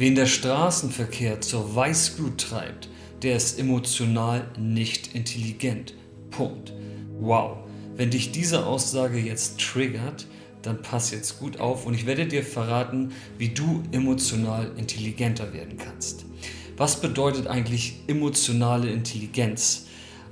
Wen der Straßenverkehr zur Weißglut treibt, der ist emotional nicht intelligent. Punkt. Wow. Wenn dich diese Aussage jetzt triggert, dann pass jetzt gut auf und ich werde dir verraten, wie du emotional intelligenter werden kannst. Was bedeutet eigentlich emotionale Intelligenz?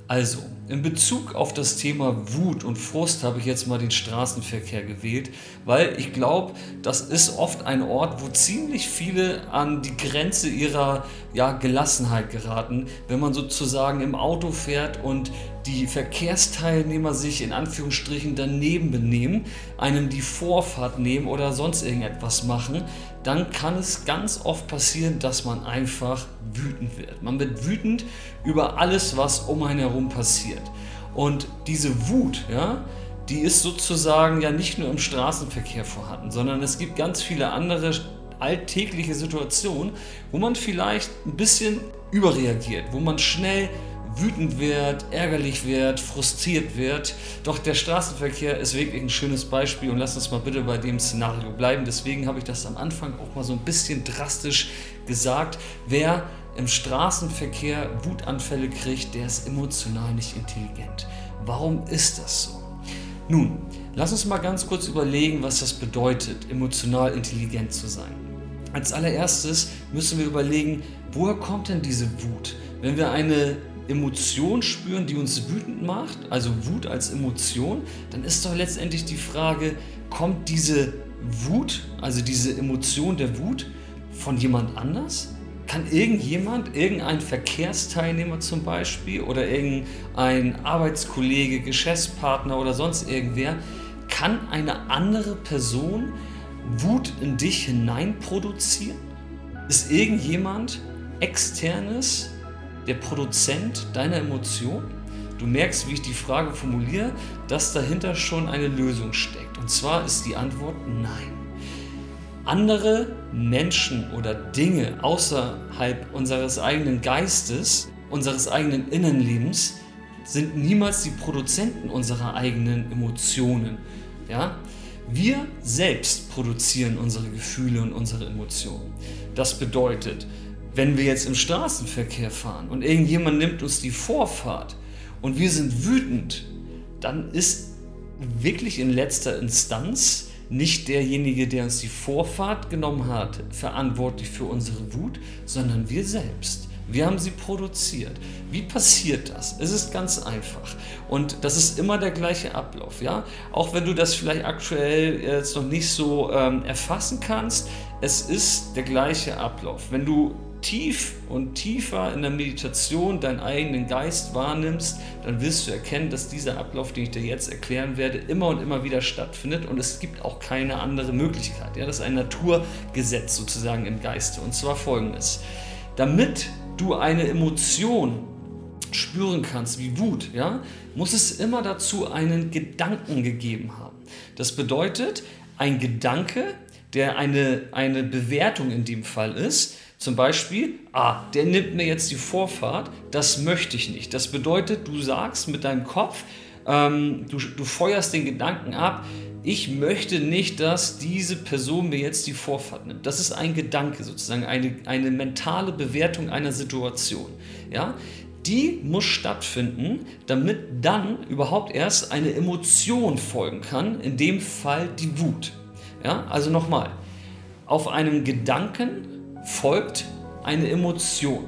Also, in Bezug auf das Thema Wut und Frust habe ich jetzt mal den Straßenverkehr gewählt, weil ich glaube, das ist oft ein Ort, wo ziemlich viele an die Grenze ihrer ja, Gelassenheit geraten, wenn man sozusagen im Auto fährt und die Verkehrsteilnehmer sich in Anführungsstrichen daneben benehmen, einem die Vorfahrt nehmen oder sonst irgendetwas machen, dann kann es ganz oft passieren, dass man einfach wütend wird. Man wird wütend über alles, was um einen herum passiert. Und diese Wut, ja, die ist sozusagen ja nicht nur im Straßenverkehr vorhanden, sondern es gibt ganz viele andere alltägliche Situationen, wo man vielleicht ein bisschen überreagiert, wo man schnell wütend wird, ärgerlich wird, frustriert wird. Doch der Straßenverkehr ist wirklich ein schönes Beispiel und lass uns mal bitte bei dem Szenario bleiben. Deswegen habe ich das am Anfang auch mal so ein bisschen drastisch gesagt. Wer im Straßenverkehr Wutanfälle kriegt, der ist emotional nicht intelligent. Warum ist das so? Nun, lass uns mal ganz kurz überlegen, was das bedeutet, emotional intelligent zu sein. Als allererstes müssen wir überlegen, woher kommt denn diese Wut? Wenn wir eine Emotion spüren, die uns wütend macht, also Wut als Emotion, dann ist doch letztendlich die Frage, kommt diese Wut, also diese Emotion der Wut, von jemand anders? Kann irgendjemand, irgendein Verkehrsteilnehmer zum Beispiel oder irgendein Arbeitskollege, Geschäftspartner oder sonst irgendwer, kann eine andere Person Wut in dich hinein produzieren? Ist irgendjemand externes der Produzent deiner Emotion? Du merkst, wie ich die Frage formuliere, dass dahinter schon eine Lösung steckt. Und zwar ist die Antwort nein. Andere Menschen oder Dinge außerhalb unseres eigenen Geistes, unseres eigenen Innenlebens, sind niemals die Produzenten unserer eigenen Emotionen. Ja? Wir selbst produzieren unsere Gefühle und unsere Emotionen. Das bedeutet, wenn wir jetzt im Straßenverkehr fahren und irgendjemand nimmt uns die Vorfahrt und wir sind wütend, dann ist wirklich in letzter Instanz nicht derjenige, der uns die Vorfahrt genommen hat, verantwortlich für unsere Wut, sondern wir selbst. Wir haben sie produziert. Wie passiert das? Es ist ganz einfach. Und das ist immer der gleiche Ablauf. Ja? Auch wenn du das vielleicht aktuell jetzt noch nicht so ähm, erfassen kannst, es ist der gleiche Ablauf. Wenn du tief und tiefer in der Meditation deinen eigenen Geist wahrnimmst, dann wirst du erkennen, dass dieser Ablauf, den ich dir jetzt erklären werde, immer und immer wieder stattfindet und es gibt auch keine andere Möglichkeit. Ja, das ist ein Naturgesetz sozusagen im Geiste und zwar folgendes. Damit du eine Emotion spüren kannst, wie Wut, ja, muss es immer dazu einen Gedanken gegeben haben. Das bedeutet, ein Gedanke, der eine, eine Bewertung in dem Fall ist, zum Beispiel, ah, der nimmt mir jetzt die Vorfahrt, das möchte ich nicht. Das bedeutet, du sagst mit deinem Kopf, ähm, du, du feuerst den Gedanken ab, ich möchte nicht, dass diese Person mir jetzt die Vorfahrt nimmt. Das ist ein Gedanke sozusagen, eine, eine mentale Bewertung einer Situation. Ja? Die muss stattfinden, damit dann überhaupt erst eine Emotion folgen kann, in dem Fall die Wut. Ja? Also nochmal, auf einem Gedanken folgt eine Emotion.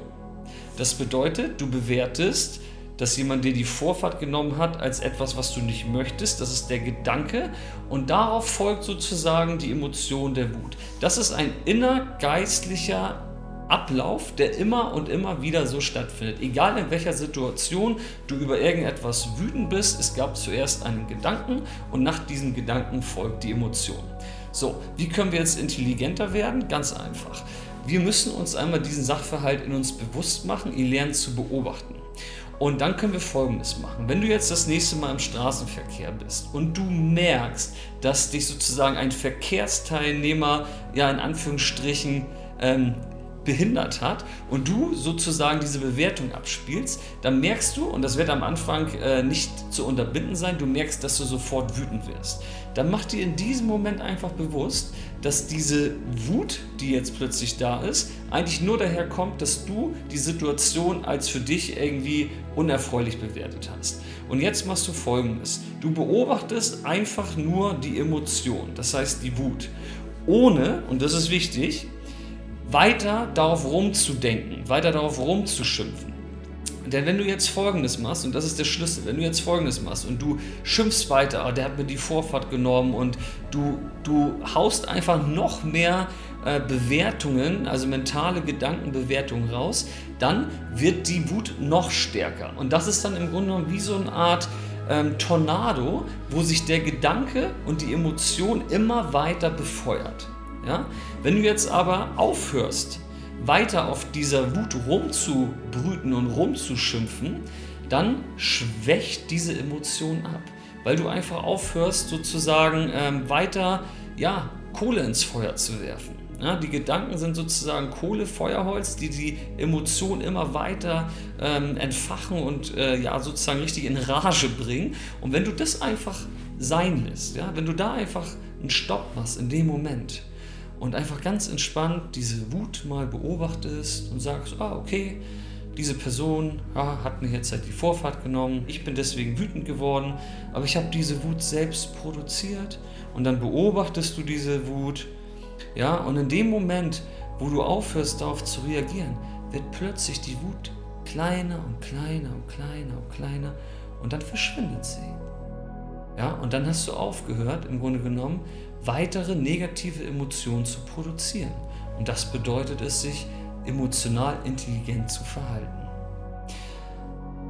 Das bedeutet, du bewertest, dass jemand dir die Vorfahrt genommen hat als etwas, was du nicht möchtest. Das ist der Gedanke und darauf folgt sozusagen die Emotion der Wut. Das ist ein innergeistlicher Ablauf, der immer und immer wieder so stattfindet. Egal in welcher Situation du über irgendetwas wütend bist, es gab zuerst einen Gedanken und nach diesem Gedanken folgt die Emotion. So, wie können wir jetzt intelligenter werden? Ganz einfach. Wir müssen uns einmal diesen Sachverhalt in uns bewusst machen, ihn lernen zu beobachten. Und dann können wir Folgendes machen. Wenn du jetzt das nächste Mal im Straßenverkehr bist und du merkst, dass dich sozusagen ein Verkehrsteilnehmer, ja in Anführungsstrichen, ähm, behindert hat und du sozusagen diese Bewertung abspielst, dann merkst du, und das wird am Anfang äh, nicht zu unterbinden sein, du merkst, dass du sofort wütend wirst. Dann mach dir in diesem Moment einfach bewusst, dass diese Wut, die jetzt plötzlich da ist, eigentlich nur daher kommt, dass du die Situation als für dich irgendwie unerfreulich bewertet hast. Und jetzt machst du folgendes. Du beobachtest einfach nur die Emotion, das heißt die Wut, ohne, und das ist wichtig, weiter darauf rumzudenken, weiter darauf rumzuschimpfen. Denn wenn du jetzt Folgendes machst, und das ist der Schlüssel, wenn du jetzt Folgendes machst und du schimpfst weiter, oh, der hat mir die Vorfahrt genommen und du, du haust einfach noch mehr äh, Bewertungen, also mentale Gedankenbewertungen raus, dann wird die Wut noch stärker. Und das ist dann im Grunde genommen wie so eine Art ähm, Tornado, wo sich der Gedanke und die Emotion immer weiter befeuert. Ja? Wenn du jetzt aber aufhörst, weiter auf dieser Wut rumzubrüten und rumzuschimpfen, dann schwächt diese Emotion ab, weil du einfach aufhörst, sozusagen ähm, weiter ja, Kohle ins Feuer zu werfen. Ja, die Gedanken sind sozusagen Kohle, Feuerholz, die die Emotion immer weiter ähm, entfachen und äh, ja, sozusagen richtig in Rage bringen. Und wenn du das einfach sein lässt, ja, wenn du da einfach einen Stopp machst in dem Moment, und einfach ganz entspannt diese Wut mal beobachtest und sagst, ah, okay, diese Person ja, hat mir jetzt halt die Vorfahrt genommen, ich bin deswegen wütend geworden, aber ich habe diese Wut selbst produziert und dann beobachtest du diese Wut, ja, und in dem Moment, wo du aufhörst darauf zu reagieren, wird plötzlich die Wut kleiner und kleiner und kleiner und kleiner und dann verschwindet sie. Ja, und dann hast du aufgehört, im Grunde genommen, weitere negative Emotionen zu produzieren. Und das bedeutet es, sich emotional intelligent zu verhalten.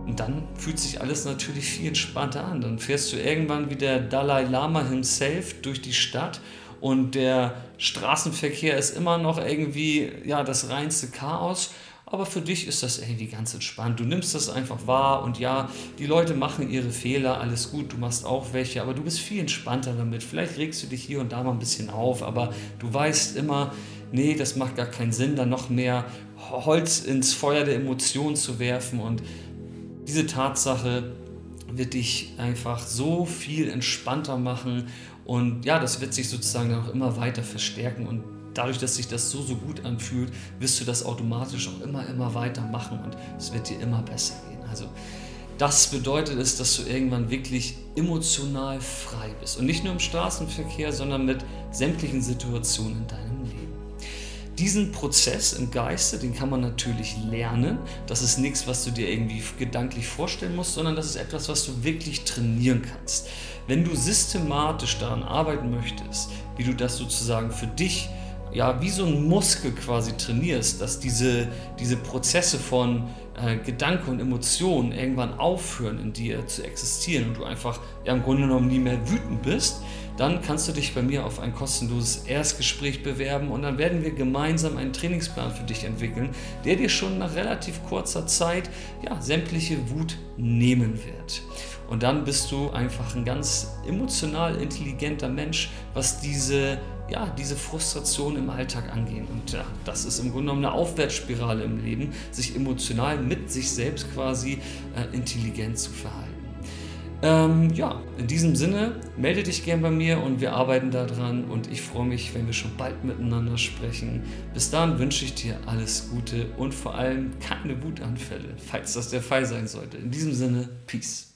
Und dann fühlt sich alles natürlich viel entspannter an. Dann fährst du irgendwann wie der Dalai Lama himself durch die Stadt und der Straßenverkehr ist immer noch irgendwie ja, das reinste Chaos aber für dich ist das irgendwie ganz entspannt. Du nimmst das einfach wahr und ja, die Leute machen ihre Fehler, alles gut, du machst auch welche, aber du bist viel entspannter damit. Vielleicht regst du dich hier und da mal ein bisschen auf, aber du weißt immer, nee, das macht gar keinen Sinn, da noch mehr Holz ins Feuer der Emotionen zu werfen und diese Tatsache wird dich einfach so viel entspannter machen und ja, das wird sich sozusagen auch immer weiter verstärken und dadurch, dass sich das so, so gut anfühlt, wirst du das automatisch auch immer, immer weiter machen und es wird dir immer besser gehen. Also das bedeutet es, dass du irgendwann wirklich emotional frei bist. Und nicht nur im Straßenverkehr, sondern mit sämtlichen Situationen in deinem Leben. Diesen Prozess im Geiste, den kann man natürlich lernen. Das ist nichts, was du dir irgendwie gedanklich vorstellen musst, sondern das ist etwas, was du wirklich trainieren kannst. Wenn du systematisch daran arbeiten möchtest, wie du das sozusagen für dich ja, wie so ein Muskel quasi trainierst, dass diese, diese Prozesse von äh, Gedanke und Emotionen irgendwann aufhören in dir zu existieren und du einfach ja, im Grunde genommen nie mehr wütend bist, dann kannst du dich bei mir auf ein kostenloses Erstgespräch bewerben und dann werden wir gemeinsam einen Trainingsplan für dich entwickeln, der dir schon nach relativ kurzer Zeit ja, sämtliche Wut nehmen wird. Und dann bist du einfach ein ganz emotional intelligenter Mensch, was diese ja, diese Frustration im Alltag angehen. Und ja, das ist im Grunde genommen eine Aufwärtsspirale im Leben, sich emotional mit sich selbst quasi äh, intelligent zu verhalten. Ähm, ja, in diesem Sinne, melde dich gern bei mir und wir arbeiten daran und ich freue mich, wenn wir schon bald miteinander sprechen. Bis dahin wünsche ich dir alles Gute und vor allem keine Wutanfälle, falls das der Fall sein sollte. In diesem Sinne, Peace.